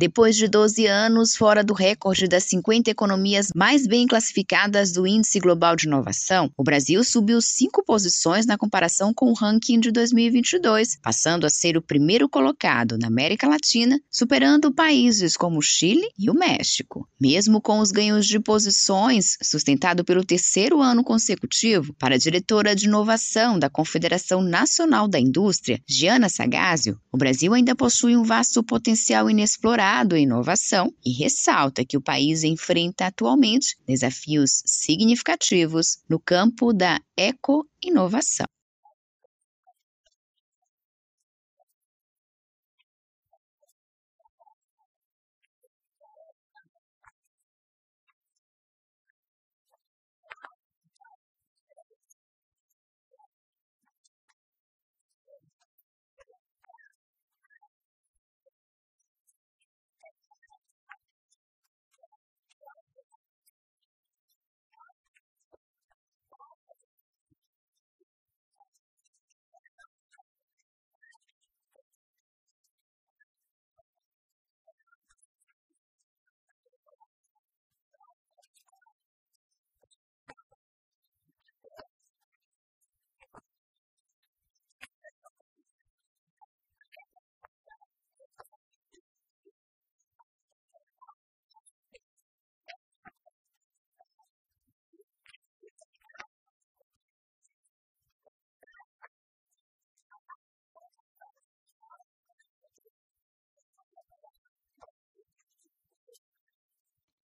Depois de 12 anos fora do recorde das 50 economias mais bem classificadas do Índice Global de Inovação, o Brasil subiu cinco posições na comparação com o ranking de 2022, passando a ser o primeiro colocado na América Latina, superando países como o Chile e o México. Mesmo com os ganhos de posições, sustentado pelo terceiro ano consecutivo, para a diretora de inovação da Confederação Nacional da Indústria, Giana Sagásio, o Brasil ainda possui um vasto potencial inexplorado em inovação e ressalta que o país enfrenta atualmente desafios significativos no campo da eco-inovação.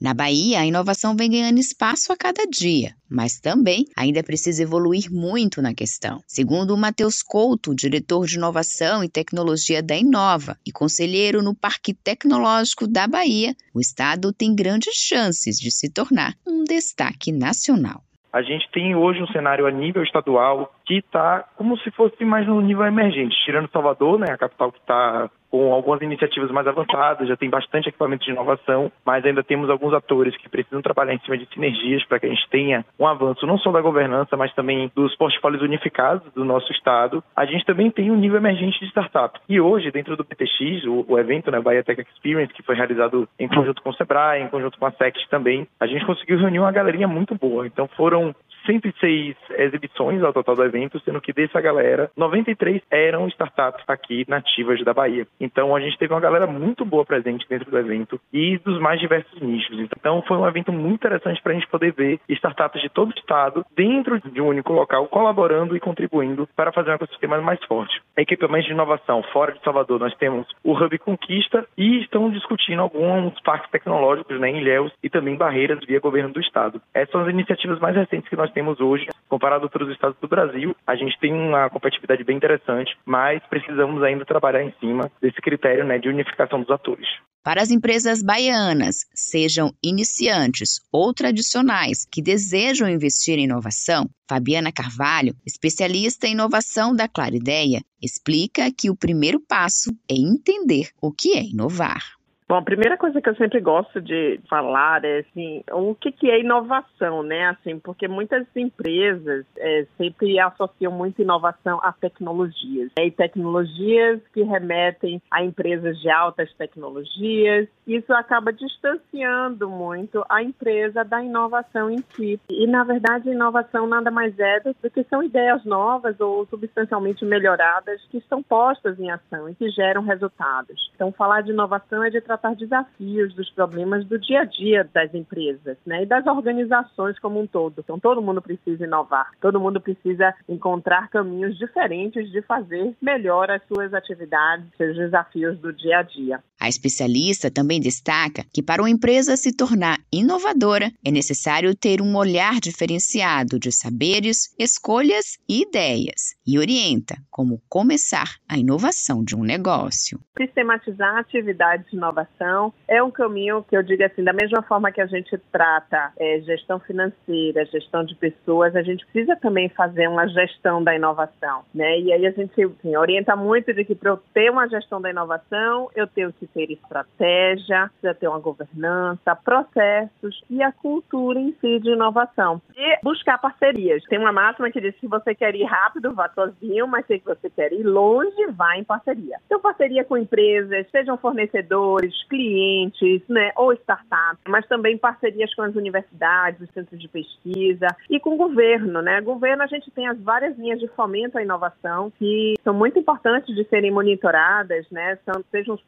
Na Bahia, a inovação vem ganhando espaço a cada dia, mas também ainda precisa evoluir muito na questão. Segundo o Matheus Couto, diretor de inovação e tecnologia da Inova e conselheiro no Parque Tecnológico da Bahia, o estado tem grandes chances de se tornar um destaque nacional. A gente tem hoje um cenário a nível estadual que está como se fosse mais no nível emergente, tirando Salvador, né, a capital que está com algumas iniciativas mais avançadas, já tem bastante equipamento de inovação, mas ainda temos alguns atores que precisam trabalhar em cima de sinergias para que a gente tenha um avanço não só da governança, mas também dos portfólios unificados do nosso estado. A gente também tem um nível emergente de startup. E hoje, dentro do PTX, o, o evento, né, Bahia Tech Experience, que foi realizado em conjunto com o Sebrae, em conjunto com a SECT também, a gente conseguiu reunir uma galerinha muito boa. Então foram 106 exibições ao total do evento, sendo que dessa galera, 93 eram startups aqui nativas da Bahia. Então a gente teve uma galera muito boa presente dentro do evento e dos mais diversos nichos. Então foi um evento muito interessante para a gente poder ver startups de todo o estado dentro de um único local, colaborando e contribuindo para fazer um ecossistema mais forte. Equipamentos de inovação fora de Salvador, nós temos o Hub Conquista e estão discutindo alguns parques tecnológicos né, em Ilhéus e também barreiras via governo do estado. Essas são as iniciativas mais recentes que nós temos hoje, comparado a outros estados do Brasil. A gente tem uma competitividade bem interessante, mas precisamos ainda trabalhar em cima desse critério né, de unificação dos atores. Para as empresas baianas, sejam iniciantes ou tradicionais, que desejam investir em inovação, Fabiana Carvalho, especialista em inovação da Clarideia, explica que o primeiro passo é entender o que é inovar. Bom, a primeira coisa que eu sempre gosto de falar é assim, o que, que é inovação, né? Assim, porque muitas empresas é, sempre associam muito inovação a tecnologias. Né? E tecnologias que remetem a empresas de altas tecnologias. Isso acaba distanciando muito a empresa da inovação em si. E, na verdade, inovação nada mais é do que são ideias novas ou substancialmente melhoradas que estão postas em ação e que geram resultados. Então, falar de inovação é de tratar desafios, dos problemas do dia a dia das empresas né, e das organizações como um todo. Então, todo mundo precisa inovar, todo mundo precisa encontrar caminhos diferentes de fazer melhor as suas atividades, seus desafios do dia a dia. A especialista também destaca que, para uma empresa se tornar inovadora, é necessário ter um olhar diferenciado de saberes, escolhas e ideias, e orienta como começar a inovação de um negócio. Sistematizar atividades de inovação é um caminho que eu digo assim, da mesma forma que a gente trata é, gestão financeira, gestão de pessoas, a gente precisa também fazer uma gestão da inovação, né? E aí a gente assim, orienta muito de que para eu ter uma gestão da inovação, eu tenho que ter estratégia, precisa ter uma governança, processos e a cultura em si de inovação. E buscar parcerias. Tem uma máxima que diz que se você quer ir rápido, vá sozinho, mas se você quer ir longe, vá em parceria. Então, parceria com empresas, sejam fornecedores, clientes, né, ou startups, mas também parcerias com as universidades, os centros de pesquisa e com o governo, né? Governo a gente tem as várias linhas de fomento à inovação que são muito importantes de serem monitoradas, né? São, sejam os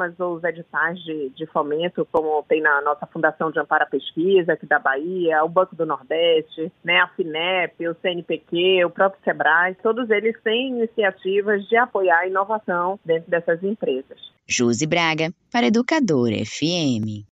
programas ou os editais de, de fomento, como tem na nossa Fundação de Amparo à Pesquisa aqui da Bahia, o Banco do Nordeste, né? A FINEP, o CNPq, o próprio SEBRAE, todos eles têm iniciativas de apoiar a inovação dentro dessas empresas. Josi Braga, para Educador FM.